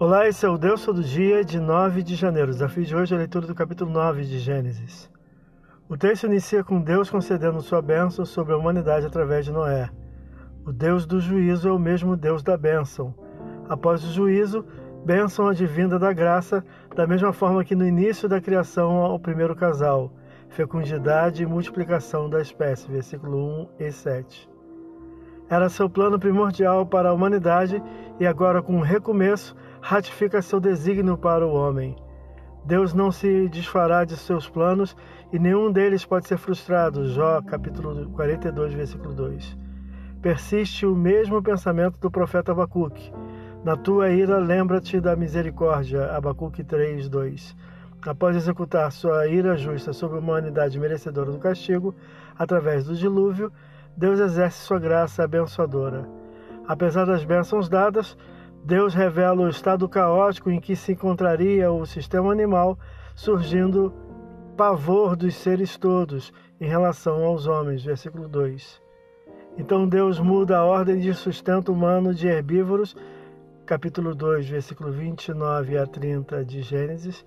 Olá, esse é o Deus Todo Dia de 9 de janeiro. O desafio de hoje é a leitura do capítulo 9 de Gênesis. O texto inicia com Deus concedendo sua bênção sobre a humanidade através de Noé. O Deus do juízo é o mesmo Deus da bênção. Após o juízo, bênção advinda da graça, da mesma forma que no início da criação ao primeiro casal, fecundidade e multiplicação da espécie, versículo 1 e 7. Era seu plano primordial para a humanidade e agora, com um recomeço, ratifica seu desígnio para o homem. Deus não se desfará de seus planos e nenhum deles pode ser frustrado. Jó, capítulo 42, versículo 2. Persiste o mesmo pensamento do profeta Abacuque. Na tua ira, lembra-te da misericórdia. Abacuque 3, 2. Após executar sua ira justa sobre a humanidade merecedora do castigo, através do dilúvio, Deus exerce sua graça abençoadora. Apesar das bênçãos dadas, Deus revela o estado caótico em que se encontraria o sistema animal, surgindo pavor dos seres todos em relação aos homens. Versículo 2. Então Deus muda a ordem de sustento humano de herbívoros, capítulo 2, versículo 29 a 30 de Gênesis,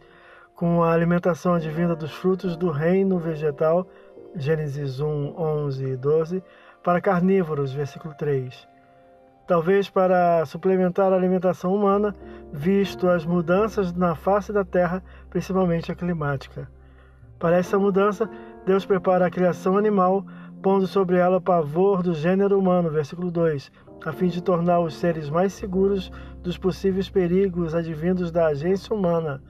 com a alimentação advinda dos frutos do reino vegetal, Gênesis 1, 11 e 12, para carnívoros, versículo 3 talvez para suplementar a alimentação humana, visto as mudanças na face da Terra, principalmente a climática. Para essa mudança, Deus prepara a criação animal, pondo sobre ela o pavor do gênero humano, versículo 2, a fim de tornar os seres mais seguros dos possíveis perigos advindos da agência humana,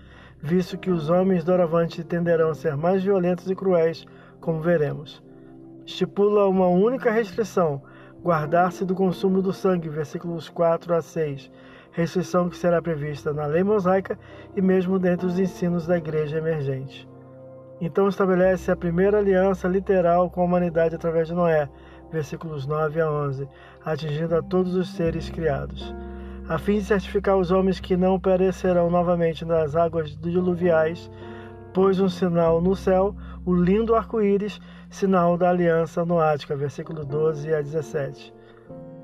visto que os homens doravante tenderão a ser mais violentos e cruéis, como veremos. Estipula uma única restrição, guardar-se do consumo do sangue, versículos 4 a 6, restrição que será prevista na lei mosaica e mesmo dentro dos ensinos da igreja emergente. Então estabelece a primeira aliança literal com a humanidade através de Noé, versículos 9 a 11, atingindo a todos os seres criados, a fim de certificar os homens que não perecerão novamente nas águas diluviais, pôs um sinal no céu, o lindo arco-íris, sinal da aliança noática, versículo 12 a 17.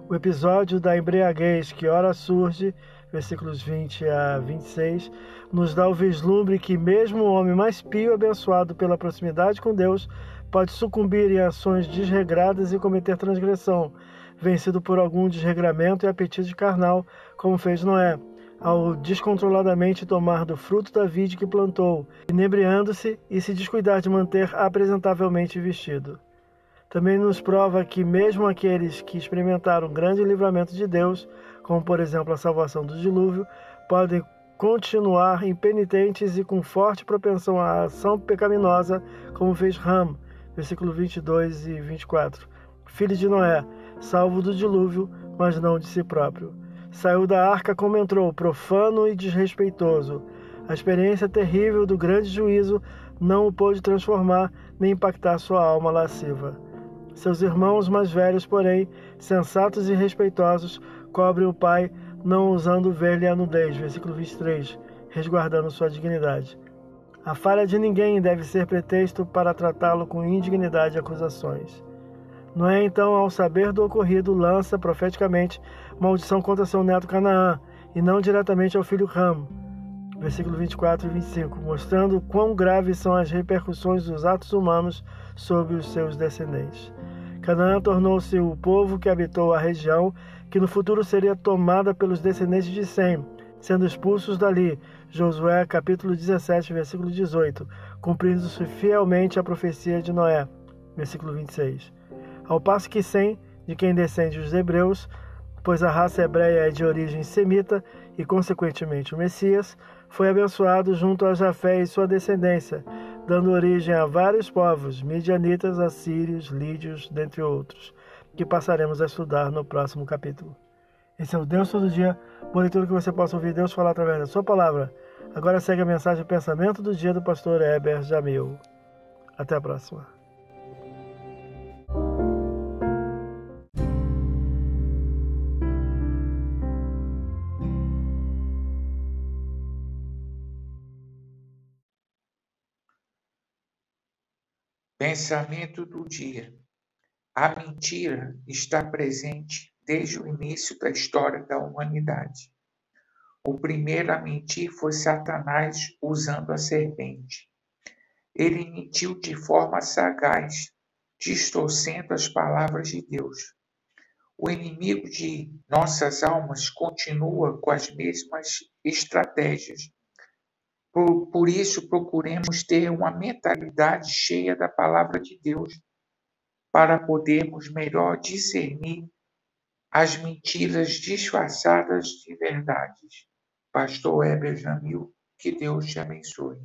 O episódio da embriaguez que ora surge, versículos 20 a 26, nos dá o vislumbre que mesmo o homem mais pio abençoado pela proximidade com Deus pode sucumbir em ações desregradas e cometer transgressão, vencido por algum desregramento e apetite carnal, como fez Noé ao descontroladamente tomar do fruto da vide que plantou, inebriando-se e se descuidar de manter apresentavelmente vestido. Também nos prova que, mesmo aqueles que experimentaram grande livramento de Deus, como por exemplo a salvação do dilúvio, podem continuar impenitentes e com forte propensão à ação pecaminosa, como fez Ram, versículo 22 e 24, filho de Noé, salvo do dilúvio, mas não de si próprio. Saiu da arca como entrou, profano e desrespeitoso. A experiência terrível do grande juízo não o pôde transformar nem impactar sua alma lasciva. Seus irmãos mais velhos, porém, sensatos e respeitosos, cobrem o pai, não ousando ver-lhe a nudez. Versículo 23, resguardando sua dignidade. A falha de ninguém deve ser pretexto para tratá-lo com indignidade e acusações. Noé, então, ao saber do ocorrido, lança profeticamente maldição contra seu neto Canaã, e não diretamente ao filho Ram. Versículo 24 e 25, mostrando quão graves são as repercussões dos atos humanos sobre os seus descendentes. Canaã tornou-se o povo que habitou a região, que no futuro seria tomada pelos descendentes de Sem, sendo expulsos dali. Josué capítulo 17, versículo 18, cumprindo-se fielmente a profecia de Noé. Versículo 26. Ao passo que Sem, de quem descende os hebreus, pois a raça hebreia é de origem semita e, consequentemente, o Messias, foi abençoado junto a Jafé e sua descendência, dando origem a vários povos, midianitas, assírios, lídios, dentre outros, que passaremos a estudar no próximo capítulo. Esse é o Deus Todo Dia, boa leitura que você possa ouvir Deus falar através da sua palavra. Agora segue a mensagem pensamento do dia do pastor Heber Jamil. Até a próxima. Pensamento do dia. A mentira está presente desde o início da história da humanidade. O primeiro a mentir foi Satanás usando a serpente. Ele mentiu de forma sagaz, distorcendo as palavras de Deus. O inimigo de nossas almas continua com as mesmas estratégias. Por, por isso, procuremos ter uma mentalidade cheia da palavra de Deus, para podermos melhor discernir as mentiras disfarçadas de verdades. Pastor Heber Jamil, que Deus te abençoe.